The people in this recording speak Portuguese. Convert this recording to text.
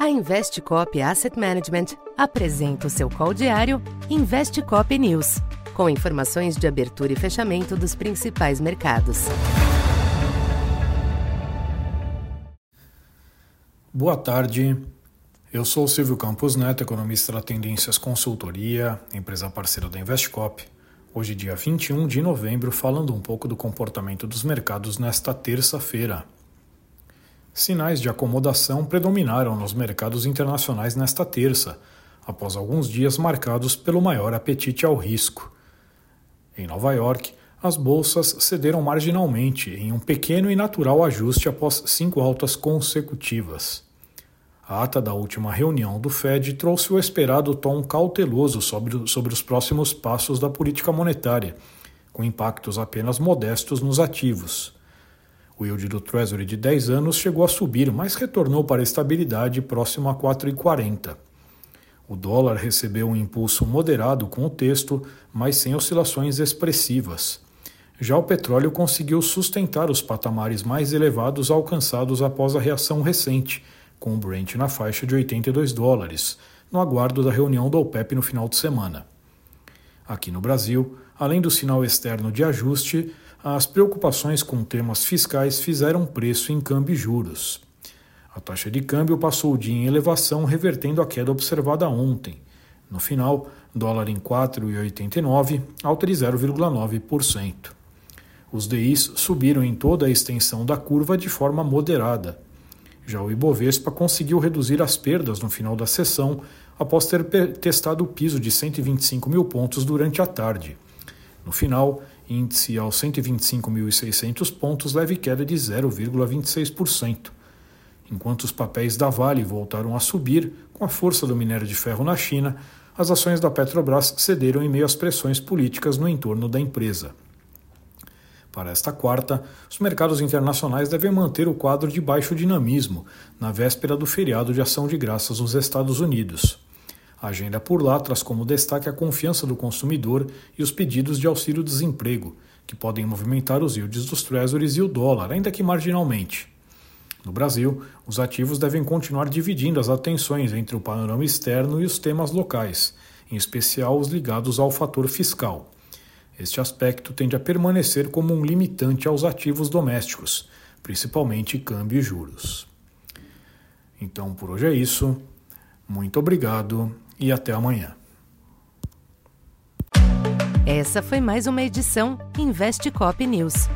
A Investcop Asset Management apresenta o seu call diário Investcop News, com informações de abertura e fechamento dos principais mercados. Boa tarde. Eu sou Silvio Campos Neto, economista da Tendências Consultoria, empresa parceira da Investcop. Hoje, dia 21 de novembro, falando um pouco do comportamento dos mercados nesta terça-feira. Sinais de acomodação predominaram nos mercados internacionais nesta terça, após alguns dias marcados pelo maior apetite ao risco. Em Nova York, as bolsas cederam marginalmente em um pequeno e natural ajuste após cinco altas consecutivas. A ata da última reunião do Fed trouxe o esperado tom cauteloso sobre, sobre os próximos passos da política monetária, com impactos apenas modestos nos ativos. O yield do Treasury de 10 anos chegou a subir, mas retornou para a estabilidade próximo a 4,40. O dólar recebeu um impulso moderado com o texto, mas sem oscilações expressivas. Já o petróleo conseguiu sustentar os patamares mais elevados alcançados após a reação recente, com o Brent na faixa de 82 dólares, no aguardo da reunião do OPEP no final de semana. Aqui no Brasil, além do sinal externo de ajuste, as preocupações com temas fiscais fizeram preço em câmbio e juros. A taxa de câmbio passou o dia em elevação, revertendo a queda observada ontem. No final, dólar em 4,89, alta de 0,9%. Os DIs subiram em toda a extensão da curva de forma moderada. Já o Ibovespa conseguiu reduzir as perdas no final da sessão após ter testado o piso de 125 mil pontos durante a tarde. No final, índice aos 125.600 pontos, leve queda de 0,26%, enquanto os papéis da Vale voltaram a subir com a força do minério de ferro na China, as ações da Petrobras cederam em meio às pressões políticas no entorno da empresa. Para esta quarta, os mercados internacionais devem manter o quadro de baixo dinamismo, na véspera do feriado de ação de graças nos Estados Unidos. A agenda por lá traz como destaque a confiança do consumidor e os pedidos de auxílio-desemprego, que podem movimentar os yields dos treasuries e o dólar, ainda que marginalmente. No Brasil, os ativos devem continuar dividindo as atenções entre o panorama externo e os temas locais, em especial os ligados ao fator fiscal. Este aspecto tende a permanecer como um limitante aos ativos domésticos, principalmente câmbio e juros. Então, por hoje é isso. Muito obrigado e até amanhã. Essa foi mais uma edição Investe Cop News.